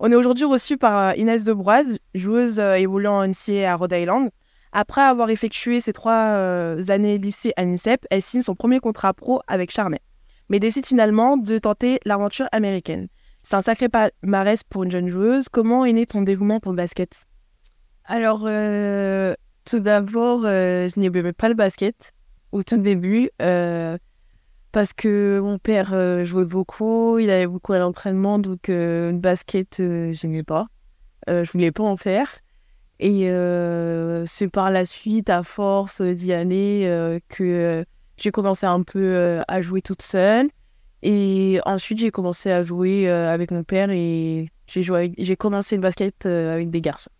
On est aujourd'hui reçu par Inès Debroise, joueuse évoluant en NCA à Rhode Island. Après avoir effectué ses trois années lycée à l'INSEP, elle signe son premier contrat pro avec Charnay, mais décide finalement de tenter l'aventure américaine. C'est un sacré palmarès pour une jeune joueuse. Comment est né ton dévouement pour le basket? Alors, tout d'abord, je n'aimais pas le basket au tout début. Parce que mon père jouait beaucoup, il avait beaucoup à l'entraînement, donc le basket, je n'aimais pas. je voulais pas en faire. Et euh, c'est par la suite, à force d'y aller, euh, que j'ai commencé un peu euh, à jouer toute seule. Et ensuite, j'ai commencé à jouer avec mon père et j'ai commencé le basket avec des garçons.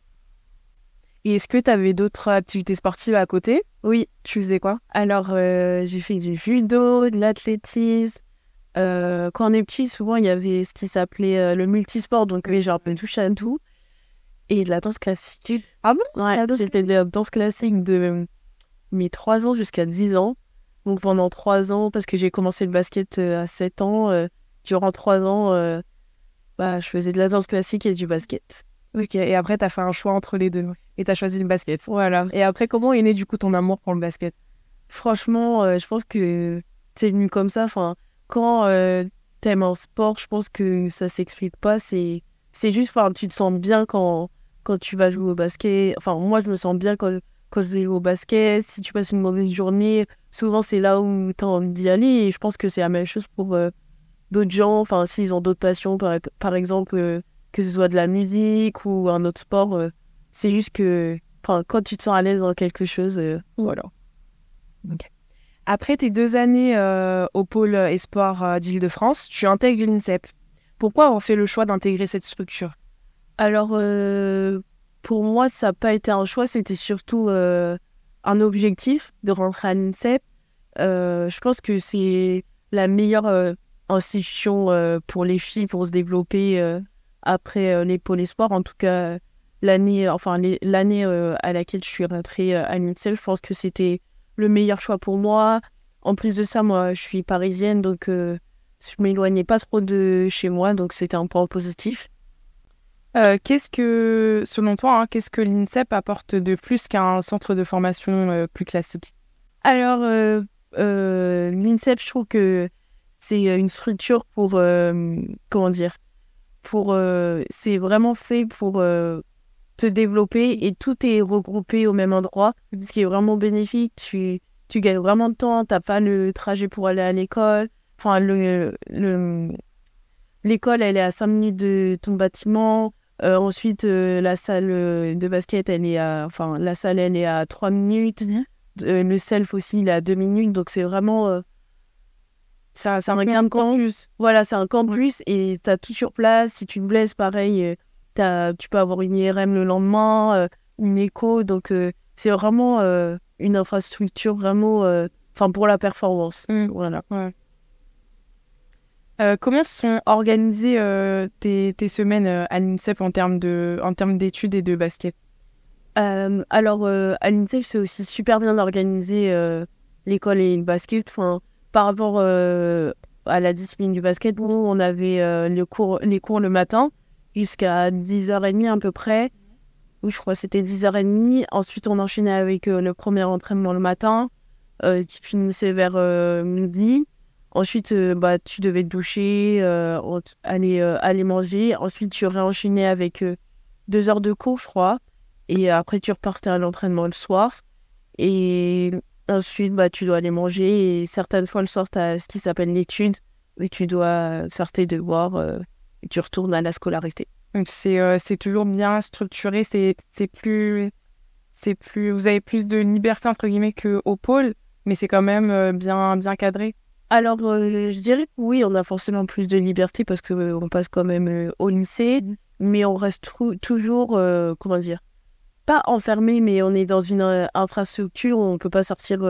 Et est-ce que tu avais d'autres activités sportives à côté? Oui. Tu faisais quoi? Alors, j'ai fait du judo, de l'athlétisme. quand on est petit, souvent, il y avait ce qui s'appelait le multisport, donc j'ai un peu touché à tout et de la danse classique. Ah bon? Ouais, j'ai fait de la danse classique de mes 3 ans jusqu'à 10 ans. Donc pendant 3 ans, parce que j'ai commencé le basket euh, à 7 ans, euh, durant 3 ans, euh, bah, je faisais de la danse classique et du basket. Ok, et après, tu as fait un choix entre les deux. Et tu as choisi le basket. Voilà. Et après, comment est né du coup ton amour pour le basket? Franchement, je pense que c'est venu comme ça. Enfin, quand t'aimes un sport, je pense que ça s'explique pas. C'est, c'est juste, enfin, tu te sens bien quand, quand tu vas jouer au basket. Enfin, moi, je me sens bien quand, quand je joue au basket. Si tu passes une mauvaise journée, souvent, c'est là où tu as envie d'y aller. Et je pense que c'est la même chose pour euh, d'autres gens. Enfin, s'ils ont d'autres passions, par, par exemple, euh, que ce soit de la musique ou un autre sport, euh, c'est juste que quand tu te sens à l'aise dans quelque chose, voilà. Après tes deux années au pôle espoir d'Île-de-France, tu intègres l'INSEP. Pourquoi on fait le choix d'intégrer cette structure? Alors, euh, pour moi, ça n'a pas été un choix, c'était surtout euh, un objectif de rentrer à l'INSEP. Euh, je pense que c'est la meilleure institution pour les filles pour se développer après les pôles espoirs. En tout cas, l'année enfin, l'année à laquelle je suis rentrée à l'INSEP, je pense que c'était le meilleur choix pour moi. En plus de ça, moi, je suis parisienne, donc je m'éloignais pas trop de chez moi, donc c'était un point positif. Euh, qu'est-ce que, selon toi, hein, qu'est-ce que l'INSEP apporte de plus qu'un centre de formation euh, plus classique? Alors, euh, l'INSEP, je trouve que c'est une structure pour, comment dire, pour, c'est vraiment fait pour te développer et tout est regroupé au même endroit, ce qui est vraiment bénéfique. Tu, tu gagnes vraiment de temps, tu n'as pas le trajet pour aller à l'école. Enfin, le, l'école, elle est à 5 minutes de ton bâtiment. Euh, ensuite, euh, la salle euh, de basket, elle est à, enfin, la salle, elle est à 3 minutes. Mhm. le self aussi, il est à 2 minutes. Donc, c'est vraiment. C'est un, un, campus. Voilà, c'est un campus et tu as tout sur place. Si tu te blesses, pareil, as, tu peux avoir une IRM le lendemain, une écho. Donc, c'est vraiment une infrastructure vraiment. Enfin, pour la performance. Mmh. Voilà. Euh, comment sont organisées euh, tes, semaines euh, à l'INSEP en termes d'études et de basket? Alors, à l'INSEP, c'est aussi super bien organisé l'école et le basket. Enfin, par rapport à la discipline du basket, nous, on avait les, cours, les cours le matin jusqu'à 10h30 à peu près. Oui, je crois que c'était 10h30. Ensuite, on enchaînait avec le premier entraînement le matin qui finissait vers midi. Ensuite, euh, bah, tu devais te doucher, euh, aller, euh, aller manger. Ensuite, tu réenchaînais avec deux heures de cours, je crois. Et après, tu repartais à l'entraînement le soir. Et ensuite, bah, tu dois aller manger. Et certaines fois, le soir, tu as ce qui s'appelle l'étude. Et tu dois sortir de boire et tu retournes à la scolarité. Donc, c'est c'est toujours bien structuré. C'est plus, plus. Vous avez plus de liberté, entre guillemets, qu'au pôle. Mais c'est quand même bien, bien cadré. Alors, euh, je dirais que oui, on a forcément plus de liberté parce qu'on euh, on passe quand même euh, au lycée, mmh. mais on reste toujours, comment dire, pas enfermé, mais on est dans une infrastructure où on ne peut pas sortir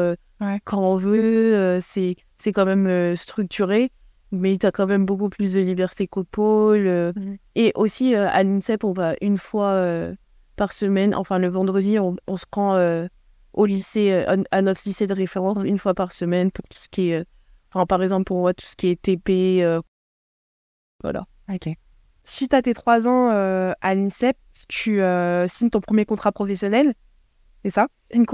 quand on veut. c'est c'est quand même structuré, mais tu as quand même beaucoup plus de liberté qu'au pôle. Mmh. Et aussi, à l'INSEP, on va une fois par semaine, enfin le vendredi, on, on se rend au lycée, à notre lycée de référence une fois par semaine pour tout ce qui est par exemple, pour moi, tout ce qui est TP, euh, voilà. Ok. suite à tes trois ans à l'INSEP, tu signes ton premier contrat professionnel. C'est ça? Une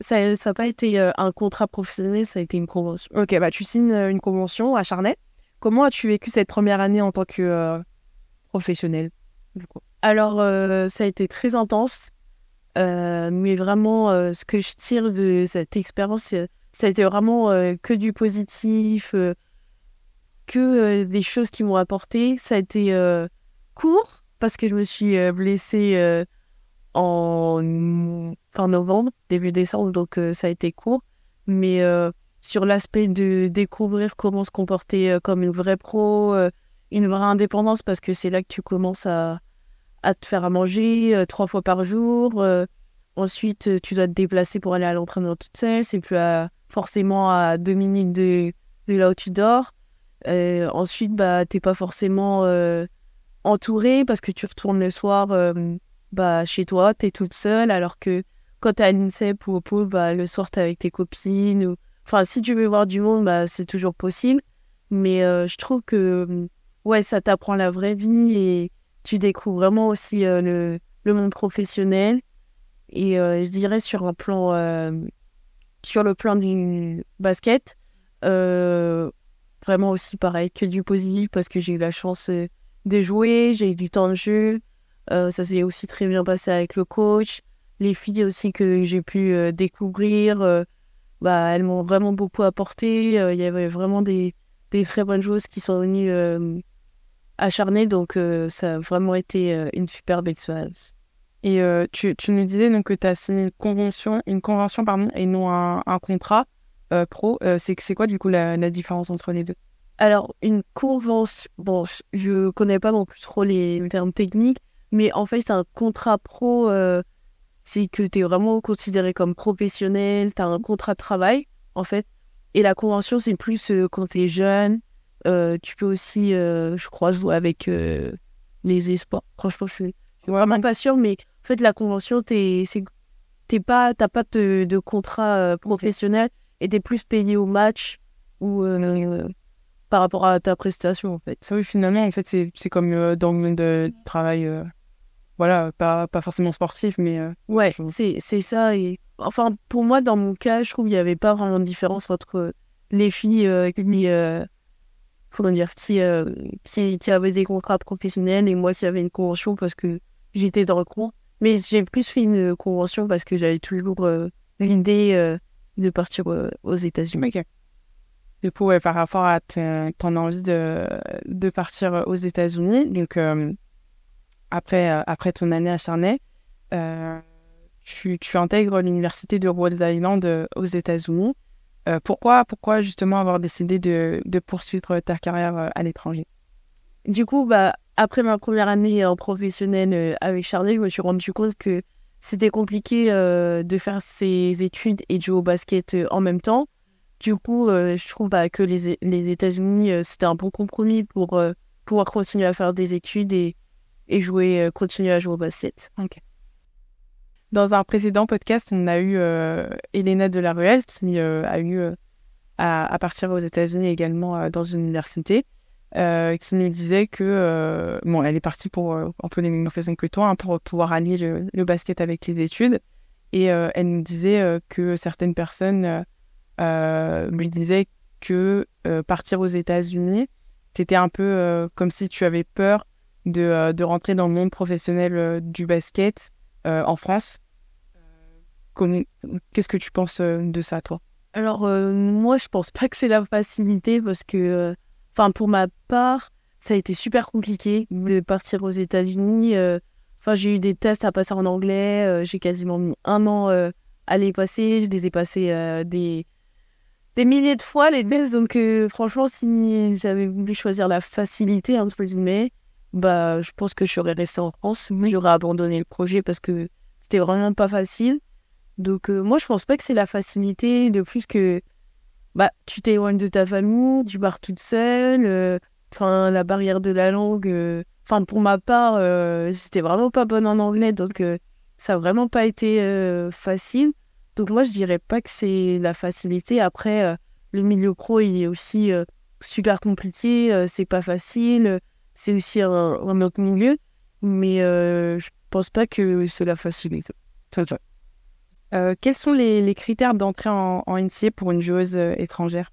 Ça n'a pas été un contrat professionnel, ça a été une convention. Ok, bah tu signes une convention à Charnay. Comment as-tu vécu cette première année en tant que professionnel Alors, ça a été très intense. mais vraiment, ce que je tire de cette expérience, ça a été vraiment que du positif, que des choses qui m'ont apporté. Ça a été court parce que je me suis blessée en fin novembre, début décembre, donc ça a été court. Mais sur l'aspect de découvrir comment se comporter comme une vraie pro, une vraie indépendance, parce que c'est là que tu commences à, à te faire à manger trois fois par jour. ensuite, tu dois te déplacer pour aller à l'entraînement toute seule. C'est plus forcément à deux minutes de, de là où tu dors. ensuite, bah, t'es pas forcément entouré parce que tu retournes le soir bah, chez toi, tu es toute seule, alors que quand tu à l'INSEP ou au pôle, bah, le soir, tu avec tes copines. Enfin, si tu veux voir du monde, bah, c'est toujours possible. Mais euh, je trouve que ouais, ça t'apprend la vraie vie et tu découvres vraiment aussi euh, le, le, monde professionnel. Et euh, je dirais sur un plan, sur le plan du basket, vraiment aussi pareil que du positif parce que j'ai eu la chance de jouer, j'ai eu du temps de jeu, euh, ça s'est aussi très bien passé avec le coach. Les filles aussi que j'ai pu euh, découvrir, euh, bah, elles m'ont vraiment beaucoup apporté. Il y avait vraiment des, des, très bonnes joueuses qui sont venues acharnées. Donc, ça a vraiment été une superbe expérience. Et tu, tu, nous disais donc, que tu as signé une convention, une convention pardon, et non un, un contrat pro. c'est quoi du coup la différence entre les deux? Alors, une convention, bon, je connais pas non plus trop les termes techniques, mais en fait, c'est un contrat pro, euh, c'est que tu es vraiment considéré comme professionnel, tu as un contrat de travail, en fait. Et la convention, c'est plus euh, quand tu es jeune. Euh, tu peux aussi, je crois, jouer avec les espoirs. Franchement, je suis, vraiment pas sûre, mais en fait, la convention, tu t'es pas, t'as pas de, de contrat professionnel et tu es plus payé au match ou par rapport à ta prestation, en fait. Oui, finalement, en fait, c'est comme dans le monde de travail voilà, pas, pas forcément sportif, mais. Euh, ouais, c'est, ça. Et... Enfin, pour moi, dans mon cas, je trouve qu'il n'y avait pas vraiment de différence entre les filles euh, qui. Euh, comment dire qui, qui, qui, avaient des contrats professionnels et moi qui avais une convention parce que j'étais dans le cours. Mais j'ai plus fait une convention parce que j'avais toujours l'idée de partir aux États-Unis. Du coup, par rapport à ton envie de, de partir aux États-Unis, donc après, euh, après ton année à Charnay, euh, tu, tu, intègres l'université de Rhode Island euh, aux États-Unis. pourquoi, pourquoi justement avoir décidé de, de poursuivre ta carrière à l'étranger? Du coup, bah, après ma première année en professionnel avec Charnay, je me suis rendu compte que c'était compliqué de faire ses études et de jouer au basket en même temps. Du coup, je trouve bah, que les, États-Unis, c'était un bon compromis pour pouvoir continuer à faire des études et, jouer, euh, continuer à jouer au basket. Dans un précédent podcast, on a eu euh, Elena de la Ruelle qui euh, a eu à, partir aux États-Unis également dans une université, qui nous disait que bon, elle est partie pour un peu les mêmes raisons que toi, hein, pour pouvoir allier le, basket avec les études. Et elle nous disait que certaines personnes lui disaient que partir aux États-Unis, c'était un peu comme si tu avais peur de, euh, de rentrer dans le monde professionnel euh, du basket euh, en France. Qu'est-ce que tu penses de ça, toi? Alors, moi, je pense pas que c'est la facilité parce que, enfin, pour ma part, ça a été super compliqué de partir aux États-Unis. Enfin, j'ai eu des tests à passer en anglais. j'ai quasiment mis un an à les passer. Je les ai passés des, des milliers de fois, les tests. Donc, franchement, si j'avais voulu choisir la facilité, entre guillemets, bah, je pense que je serais resté en France, mais j'aurais abandonné le projet parce que c'était vraiment pas facile. Donc, euh, moi, je pense pas que c'est la facilité, de plus que bah, tu t'éloignes de ta famille, tu pars toute seule, euh, enfin, la barrière de la langue. Euh, enfin, pour ma part, j'étais vraiment pas bonne en anglais, donc ça a vraiment pas été facile. Donc, moi, je dirais pas que c'est la facilité. Après, le milieu pro, il est aussi super compliqué, c'est pas facile c'est aussi un, un, autre milieu, mais euh, je pense pas que cela facilite. Euh, quels sont les, les critères d'entrée en, en NCA pour une joueuse euh, étrangère?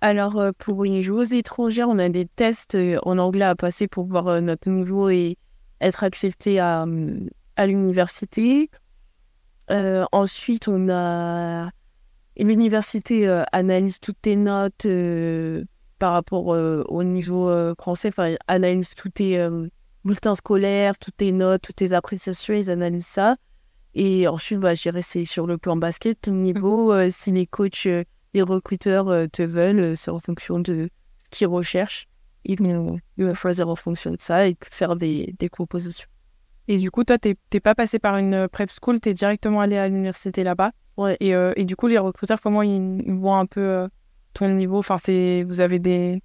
Alors, euh, pour une joueuse étrangère, on a des tests euh, en anglais à passer pour voir euh, notre niveau et être accepté à, hum, à l'université. Euh, ensuite, on a l'université euh, analyse toutes tes notes euh, par rapport au niveau français, enfin, analyse tous tes bulletins scolaires, toutes tes notes, toutes tes appréciations, ils analysent ça. Et ensuite, bah, je dirais, c'est sur le plan basket, ton niveau, euh, si les coachs, les recruteurs te veulent, c'est en fonction de ce qu'ils recherchent. Ils vont, ils vont choisir en fonction de ça et faire des, des propositions. Et du coup, toi, t'es pas passé par une prep school, t'es directement allé à l'université là-bas. Ouais. Et, euh, et du coup, les recruteurs, comment ils, ils voient un peu euh, ton niveau? Enfin, c'est vous avez des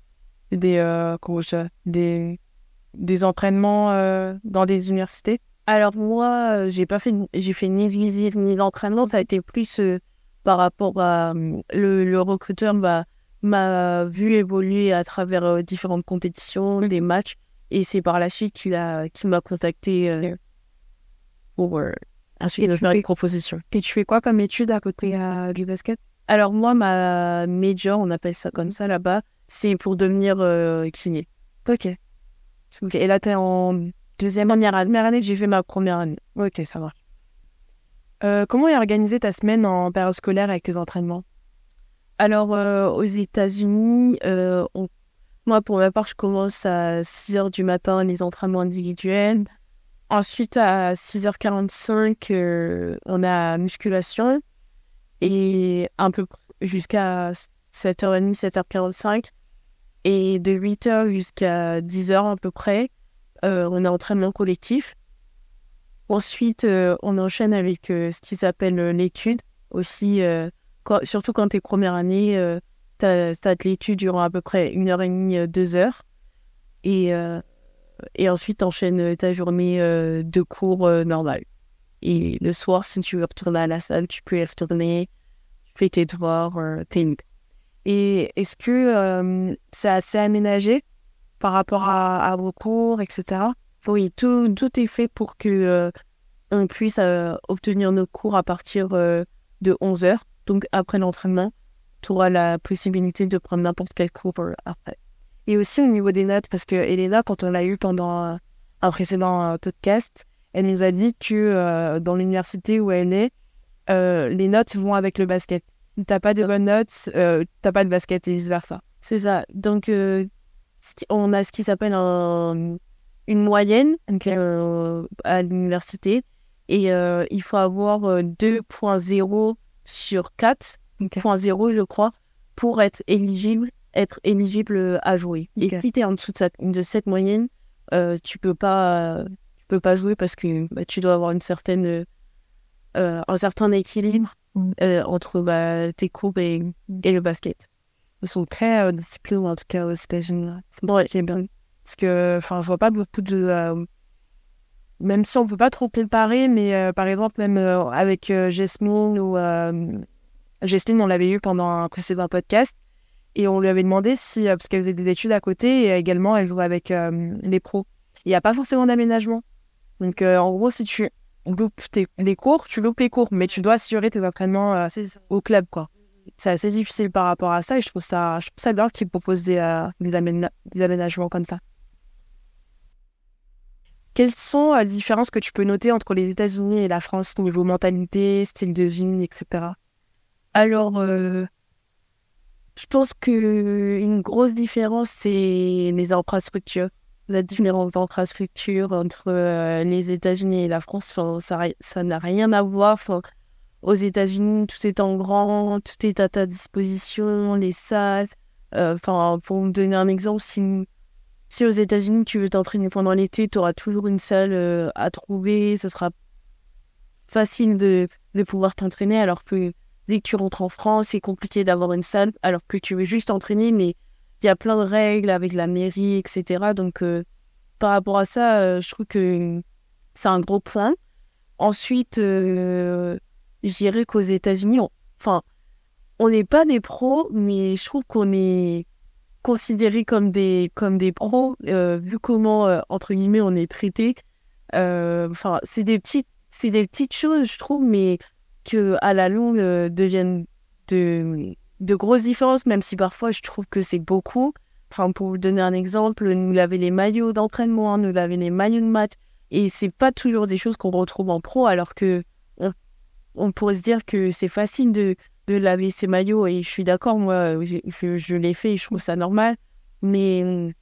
des euh, je- des des entraînements euh, dans des universités? Alors moi, euh, j'ai pas fait, j'ai fait ni visite ni d'entraînement. Ça a été plus euh, par rapport à euh, le, le recruteur m'a m'a vu évoluer à travers euh, différentes compétitions, des matchs, et c'est par la suite qu'il qu'il m'a contacté euh, pour euh, ensuite faire une proposition. Et tu fais quoi comme étude à côté euh, du basket? Alors moi, ma major, on appelle ça comme ça là-bas, c'est pour devenir euh, kiné. Ok. Ok. Et là, t'es en deuxième Première année, première année, j'ai fait ma première année. Ok, ça marche. Euh, comment est organisée ta semaine en période scolaire avec tes entraînements? Alors, euh, aux États-Unis, on- moi, pour ma part, je commence à 6 h du matin les entraînements individuels. Ensuite, à 6h45, euh, on a musculation. Et un peu jusqu'à 7h30, 7h45. Et de 8h jusqu'à 10h à peu près, euh, on a entraînement collectif. Ensuite, euh, on enchaîne avec ce qui s'appelle l'étude. Aussi, surtout quand tu es première année, tu as, de l'étude durant à peu près une heure et demie, euh, deux heures. Et, euh, et ensuite, enchaînes ta journée euh, de cours euh. Et le soir, si tu veux retourner à la salle, tu peux y retourner, tu fais tes devoirs, euh, t'es. Et est-ce que euh, c'est assez aménagé par rapport à, à vos cours, etc. Oui, tout, tout est fait pour que euh, on puisse euh, obtenir nos cours à partir euh, de 11 heures. Donc, après l'entraînement, tu auras la possibilité de prendre n'importe quel cours euh, après. Et aussi au niveau des notes, parce que Elena, quand on l'a eu pendant euh, un précédent euh, podcast, elle nous a dit que euh, dans l'université où elle est, euh, les notes vont avec le basket. Si t'as pas de bonnes notes, euh, t'as pas de basket et vice versa. C'est ça. Donc, on a ce qui s'appelle un- une moyenne à l'université. Et il faut avoir euh, 2.0 sur 4.0, je crois, pour être éligible, être éligible à jouer. Et si tu es en dessous de, cette- de cette moyenne, euh, tu peux pas, tu peux pas jouer parce que bah, tu dois avoir une certaine, euh, un certain équilibre Mm. euh, entre bah, tes cours et, et le basket. Ils sont très disciplinés, en tout cas aux États-Unis. C'est Ouais. bien. Parce que, enfin, je vois pas beaucoup de. même si on peut pas trop comparer, mais par exemple, même avec Jasmine ou. Jasmine, on l'avait eu pendant un précédent podcast. Et on lui avait demandé si. euh, parce qu'elle faisait des études à côté et également elle jouait avec euh, les pros. Il n'y a pas forcément d'aménagement. Donc, euh, en gros, si tu loupes tes- les cours, tu loupes les cours, mais tu dois assurer tes entraînements au club, quoi c'est assez difficile par rapport à ça et je trouve ça, je trouve ça bien qu'ils proposent des, euh, des, aména- des aménagements comme ça. Quelles sont euh, les différences que tu peux noter entre les États-Unis et la France niveau mentalité, style de vie, etc. Alors, euh, je pense que une grosse différence, c'est les infrastructures. La différence d'infrastructures entre euh, les États-Unis et la France, ça- n'a rien à voir. Aux États-Unis, tout est en grand, tout est à ta disposition, les salles. Euh, Enfin, pour vous donner un exemple, si, si aux États-Unis tu veux t'entraîner pendant l'été, tu auras toujours une salle à trouver. Ce sera facile de, de pouvoir t'entraîner, alors que dès que tu rentres en France, c'est compliqué d'avoir une salle, alors que tu veux juste t'entraîner, mais il y a plein de règles avec la mairie, etc. Donc, euh, par rapport à ça, euh, je trouve que c'est un gros point. Ensuite, euh, je dirais qu'aux États-Unis, enfin, on n'est pas des pros, mais je trouve qu'on est considérés comme des, comme des pros, euh, vu comment, entre guillemets, on est traité. Enfin, c'est des petites, c'est des petites choses, je trouve, mais que à la longue euh, deviennent de, de grosses différences, même si parfois je trouve que c'est beaucoup. Enfin, pour vous donner un exemple, nous laver les maillots d'entraînement, nous laver les maillots de match, et c'est pas toujours des choses qu'on retrouve en pro, alors que on, on pourrait se dire que c'est facile de, de laver ses maillots, et je suis d'accord, moi, je, je, l'ai fait je trouve ça normal. Mais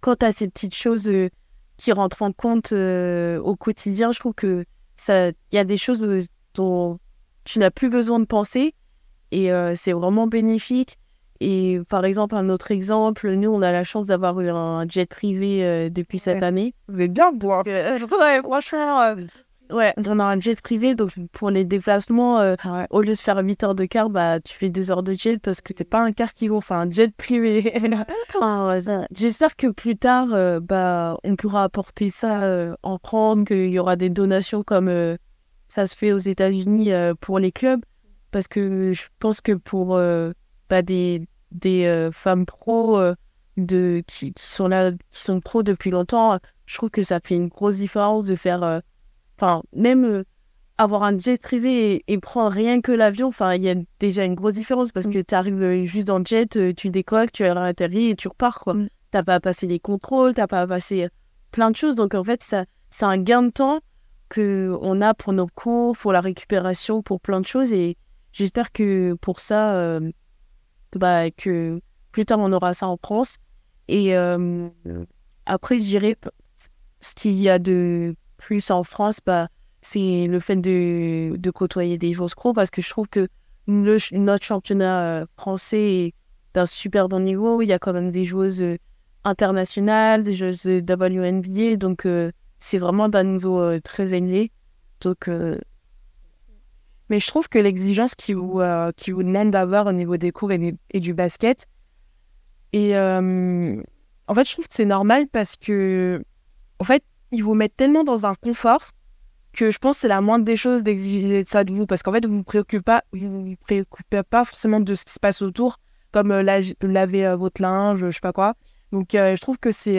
quand à ces petites choses euh, qui rentrent en compte euh, au quotidien, je trouve que il y a des choses dont tu n'as plus besoin de penser, et euh, c'est vraiment bénéfique. Et par exemple, un autre exemple, nous, on a la chance d'avoir eu un jet privé euh, depuis cette Ouais. année. Êtes bien vous. hein. Euh, ouais, franchement, ouais, on a un jet privé, donc pour les déplacements, euh, au lieu de faire 8 heures de car, bah, tu fais 2 heures de jet parce que C'est pas un car qu'ils ont, c'est un jet privé. Enfin, ouais, ça- J'espère que plus tard, bah, on pourra apporter ça en France, qu'il y aura des donations comme ça se fait aux États-Unis euh, pour les clubs, parce que je pense que pour euh, bah, des, des euh, femmes pros euh, de, qui, qui sont là, qui sont pros depuis longtemps, je trouve que ça fait une grosse différence de faire, enfin, même avoir un jet privé et, et prendre rien que l'avion, enfin, il y a déjà une grosse différence parce que tu arrives juste dans le jet, tu décolles, tu atterris et tu repars, quoi. Mm. T'as pas à passer les contrôles, t'as pas à passer plein de choses. Donc, en fait, ça, c'est un gain de temps que on a pour nos cours, pour la récupération, pour plein de choses. Et j'espère que pour ça, euh, bah, que plus tard, on aura ça en France. Et euh, après, je dirais, ce qu'il y a de plus en France, bah, c'est le fait de, de côtoyer des joueurs pro parce que je trouve que le, notre championnat euh, français est d'un super bon niveau. Il y a quand même des joueuses internationales, des joueuses WNBA, donc c'est vraiment d'un niveau euh, très élevé. Donc, euh, Mais je trouve que l'exigence qui vous, euh, qui vous demande d'avoir au niveau des cours et, du basket, et euh, en fait, je trouve que c'est normal parce que, en fait, ils vous mettent tellement dans un confort que je pense que c'est la moindre des choses d'exiger ça de vous parce qu'en fait, vous vous préoccupez pas, vous vous préoccupez pas forcément de ce qui se passe autour, comme la- laver votre linge, je sais pas quoi. Donc, je trouve que c'est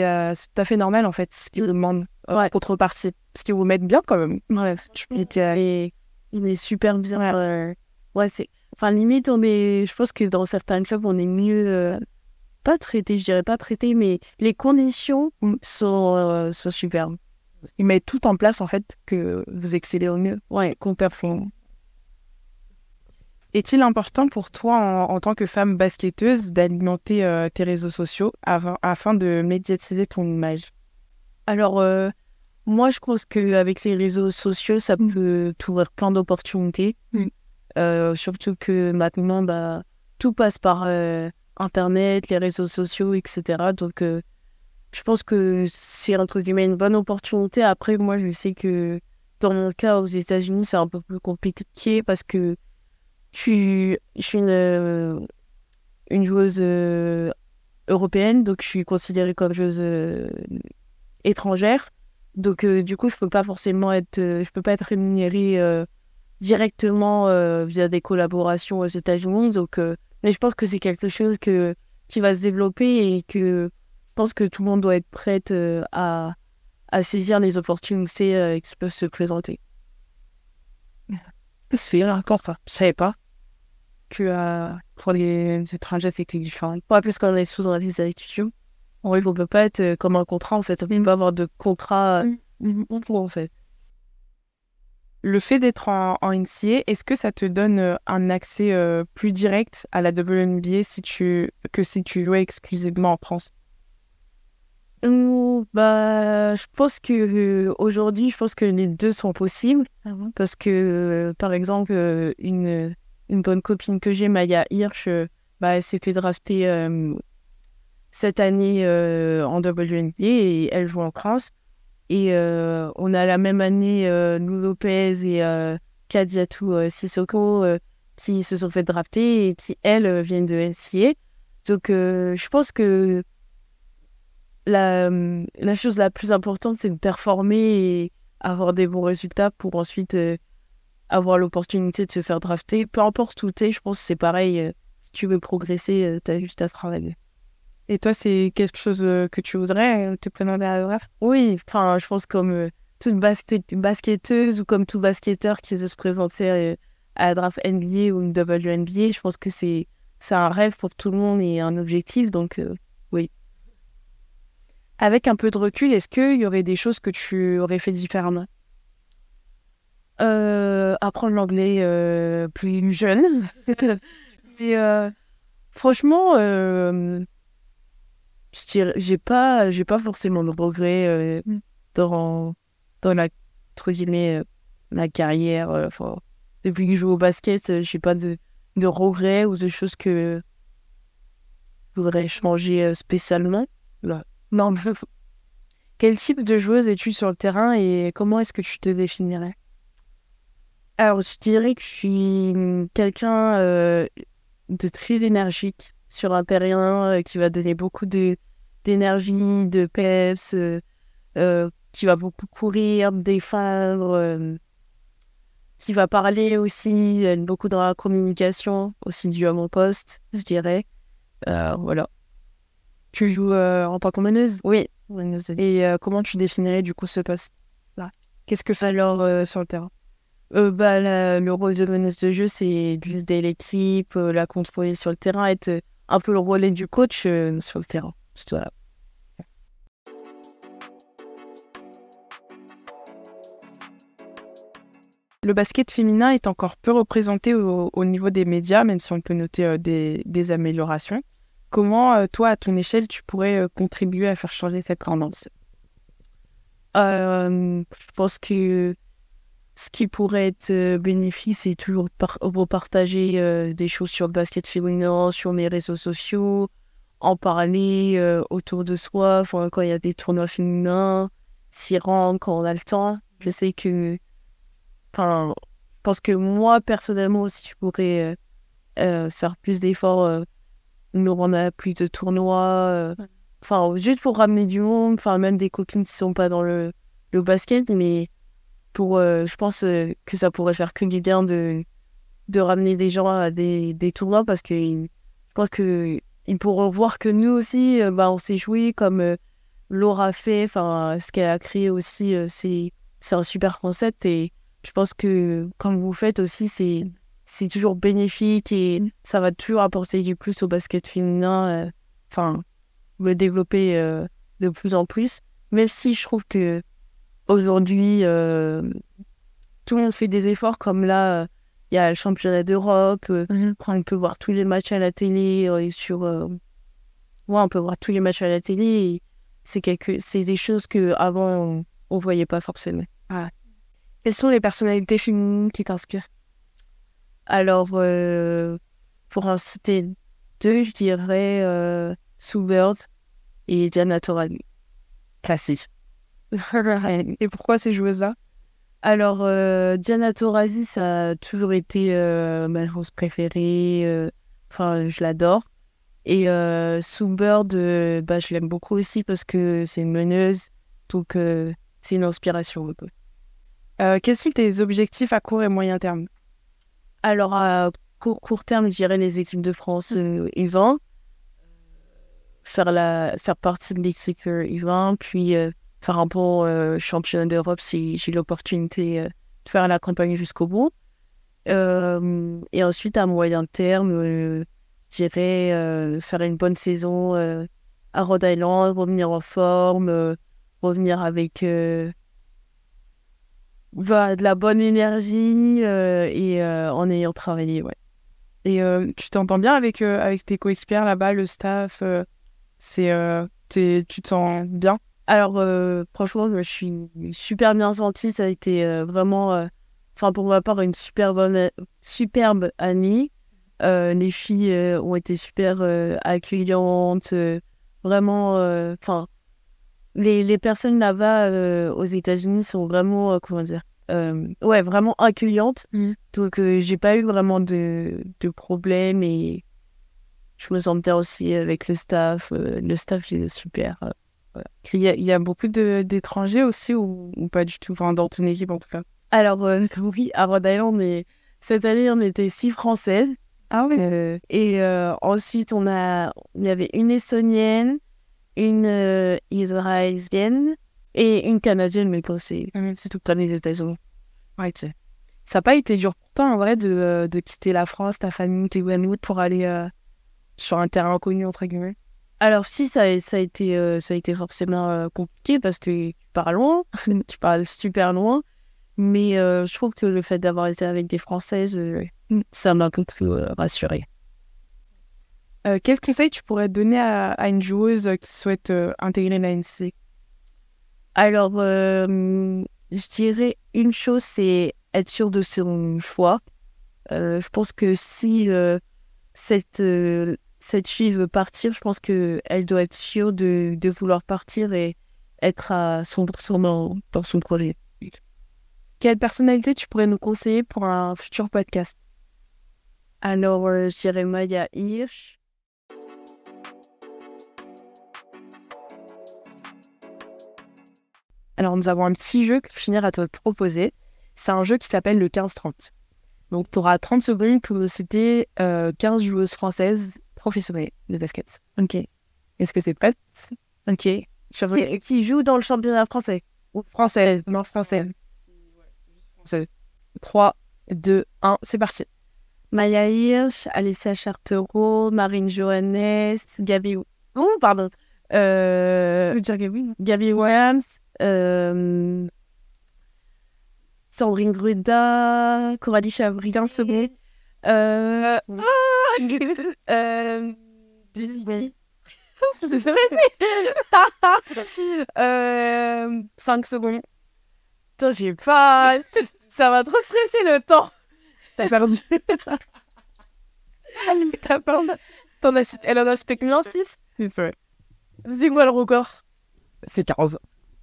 tout à fait normal en fait ce qu'ils demandent en Ouais. contrepartie, ce qu'ils vous mettent bien quand même. Pense qu'il est, il est super bien. euh, ouais, c'est. Enfin, limite, on est. Je pense que dans certains clubs, on est mieux. euh, pas traité, je dirais pas traité, mais les conditions sont, euh, sont superbes. Ils mettent tout en place en fait que vous excellez au mieux. Ouais, qu'on performe. Est-il important pour toi en, en tant que femme basketteuse d'alimenter euh, tes réseaux sociaux avant- afin de médiatiser ton image? Alors, euh, moi, je pense qu'avec ces réseaux sociaux, ça peut t'ouvrir plein d'opportunités. Mm. Euh, surtout que maintenant, bah, tout passe par euh, Internet, les réseaux sociaux, etc. Donc, je pense que c'est entre guillemets une bonne opportunité. Après, moi, je sais que dans mon cas, aux États-Unis, c'est un peu plus compliqué parce que je suis, je suis une, une joueuse européenne, donc je suis considérée comme joueuse étrangère. Donc, euh, du coup, je peux pas forcément être, euh, je peux pas être rémunérée euh, directement via des collaborations aux États-Unis. Donc, mais je pense que c'est quelque chose que, qui va se développer et que je pense que tout le monde doit être prêt à, à saisir les opportunités qui peuvent se présenter. C'est encore ça. Je savais pas que euh, pour les étrangers c'était différent. Ouais, puisqu'on est sous un visa étudiant. Oui, on peut pas être euh, comme un contrat, en fait. On peut pas avoir de contrat. euh, en fait. Le fait d'être en, en NCA, est-ce que ça te donne euh, un accès euh, plus direct à la WNBA si tu, que si tu jouais exclusivement en France? Bah, je pense que euh, aujourd'hui, je pense que les deux sont possibles parce que, euh, par exemple, euh, une, une bonne copine que j'ai, Maya Hirsch, bah, elle s'était draftée cette année euh, en WNBA et elle joue en France. Et euh, on a la même année euh, Lou Lopez et euh, Kadiatou euh, Sissoko euh, qui se sont fait drafter et qui, elles, euh, viennent de NCA. Donc, euh, je pense que la, la chose la plus importante, c'est de performer et avoir des bons résultats pour ensuite euh, avoir l'opportunité de se faire drafter. Peu importe où t'es, je pense que c'est pareil. euh, si tu veux progresser, euh, t'as juste à travailler. Et toi, c'est quelque chose que tu voudrais te présenter à la draft Oui, enfin, je pense comme toute basket basketteuse ou comme tout basketteur qui veut se présenter à la draft NBA ou une WNBA, je pense que c'est un rêve pour tout le monde et un objectif, donc oui. Avec un peu de recul, est-ce qu'il y aurait des choses que tu aurais fait différemment? Euh, Apprendre l'anglais euh, plus jeune. Euh, franchement, euh, j'ai pas, j'ai pas forcément de regrets mm. dans, dans la, entre guillemets, la carrière. depuis que je joue au basket, j'ai pas de, de regrets ou de choses que je voudrais changer spécialement. Là. Non, mais... Quel type de joueuse es-tu sur le terrain et comment est-ce que tu te définirais? Alors, je dirais que je suis quelqu'un euh, de très énergique sur un terrain euh, qui va donner beaucoup d'énergie, de peps, euh, qui va beaucoup courir, défendre, qui va parler aussi, beaucoup dans la communication, aussi du à mon poste, je dirais. voilà. Tu joues euh, en tant que meneuse? Oui. Et euh, comment tu définirais du coup ce poste-là? Qu'est-ce que ça leur euh, sur le terrain? Bah, Le rôle de meneuse de jeu, c'est d'aider l'équipe, la contrôler sur le terrain, être un peu le relais du coach sur le terrain. Voilà. Le basket féminin est encore peu représenté au, niveau des médias, même si on peut noter des améliorations. Comment, euh, toi, à ton échelle, tu pourrais euh, contribuer à faire changer cette tendance? Euh, Je pense que ce qui pourrait être bénéfique, c'est toujours par repartager des choses sur le basket féminin, sur mes réseaux sociaux, en parler autour de soi, quand il y a des tournois féminins, s'y rendre quand on a le temps. Je sais que. Enfin, je pense que moi, personnellement aussi, je pourrais faire plus d'efforts nous on a plus de tournois. Euh, enfin, juste pour ramener du monde, enfin, même des copines qui sont pas dans le, le basket, mais pour, euh, je pense euh, que ça pourrait faire que du bien de, de ramener des gens à des, des tournois parce que je pense que ils pourront voir que nous aussi, bah, on s'est joué comme Laura fait, enfin, ce qu'elle a créé aussi, c'est, c'est un super concept et je pense que comme vous faites aussi, c'est c'est toujours bénéfique et ça va toujours apporter du plus au basket féminin. Euh, enfin, le développer euh, de plus en plus. Même si je trouve que aujourd'hui, euh, tout le monde fait des efforts comme là, il y a le championnat d'Europe, mhm. on peut voir tous les matchs à la télé et sur. ouais, on peut voir tous les matchs à la télé. C'est quelque... c'est des choses que avant on, on voyait pas forcément. Ah. Quelles sont les personnalités féminines qui t'inspirent? Alors, euh, pour en citer deux, je dirais euh, Sue Bird et Diana Taurasi. Classique. et pourquoi ces joueuses-là? Alors, euh, Diana Taurasi, ça a toujours été euh, ma joueuse préférée. Enfin, je l'adore. Et Sue Bird, bah, je l'aime beaucoup aussi parce que c'est une meneuse. Donc, c'est une inspiration. Quels sont tes objectifs à court et moyen terme? Alors, à court, terme, je dirais les équipes de France euh, vont Faire, la, faire partie de l'équipe U20, puis euh, faire un euh, championnat d'Europe si j'ai l'opportunité euh, de faire la campagne jusqu'au bout. et ensuite, à moyen terme, je dirais faire une bonne saison à Rhode Island, revenir en forme, revenir avec de la bonne énergie euh, et euh, en ayant travaillé, ouais. Et euh, tu t'entends bien avec, avec tes co-experts là-bas, le staff c'est tu te sens bien? Alors, franchement, je suis super bien sentie. Ça a été vraiment, enfin, pour ma part, une superbe année. les filles ont été super accueillantes. vraiment, enfin, les, les personnes là-bas euh, aux États-Unis sont vraiment, euh, comment dire, euh, ouais, vraiment accueillantes. Mm. Donc, j'ai pas eu vraiment de, de problème et je me sens bien aussi avec le staff. le staff, est super. Il, y a, il y a beaucoup d'étrangers aussi ou, pas du tout, enfin, dans ton équipe en tout cas Alors, oui, à Rhode Island, cette année, on était six Françaises. Ah oui. Euh, et euh, ensuite, on a, il y avait une Estonienne, une euh, Israélienne et une Canadienne, mais quand c'est c'est tout dans les États-Unis. Ouais, tu sais. Ça n'a pas été dur pour toi, en vrai, de, euh, de quitter la France, ta famille, tes amis, pour aller euh, sur un terrain inconnu, entre guillemets? Alors si, ça, a- ça, a été, ça a été forcément compliqué parce que tu pars loin, tu parles super loin. Mais je trouve que le fait d'avoir été avec des Françaises, euh, ça m'a euh, rassurée. Euh, Quel conseil tu pourrais donner à, à une joueuse qui souhaite euh, intégrer l'ANC Alors, euh, je dirais une chose, c'est être sûr de son choix. Euh, je pense que si euh, cette, euh, cette fille veut partir, je pense qu'elle doit être sûre de, de vouloir partir et être à 100% dans, dans son projet. Quelle personnalité tu pourrais nous conseiller pour un futur podcast? Alors, euh, je dirais Maya Hirsch. Alors, nous avons un petit jeu que je vais finir à te proposer. C'est un jeu qui s'appelle le 15-30. Donc, tu auras 30 secondes pour citer euh, 15 joueuses françaises professionnelles de basket. Ok. Est-ce que c'est prête Ok. Qui, qui joue dans le championnat français? Ou française, non française. Française. 3, 2, 1, c'est parti. Maya Hirsch, Alessia Chartereau, Marine Johannes, Gabi... Oh, pardon. Euh, Gabi Williams, euh, Sandrine Gruda, Coralie Chavry. 15 secondes. Euh, Oui. ah, euh, euh, 5 secondes. Putain, j'ai pas... Ça m'a trop stressé le temps. T'as perdu. T'as perdu. As Elle en a cité combien 6 C'est vrai. C'est quoi le record C'est 15.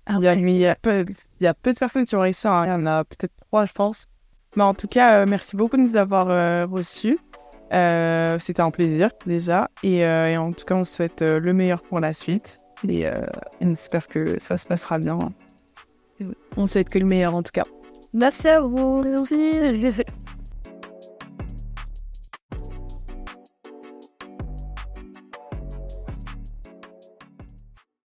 Il y, a, il, y a peu, il y a peu de personnes qui ont réussi. hein. Il y en a peut-être 3, je pense. Mais en tout cas, euh, merci beaucoup de nous avoir euh, reçus. Euh, C'était un plaisir déjà. Et, en tout cas, on se souhaite le meilleur pour la suite. Et, et on espère que ça se passera bien. On souhaite que le meilleur en tout cas. Merci à vous. Merci.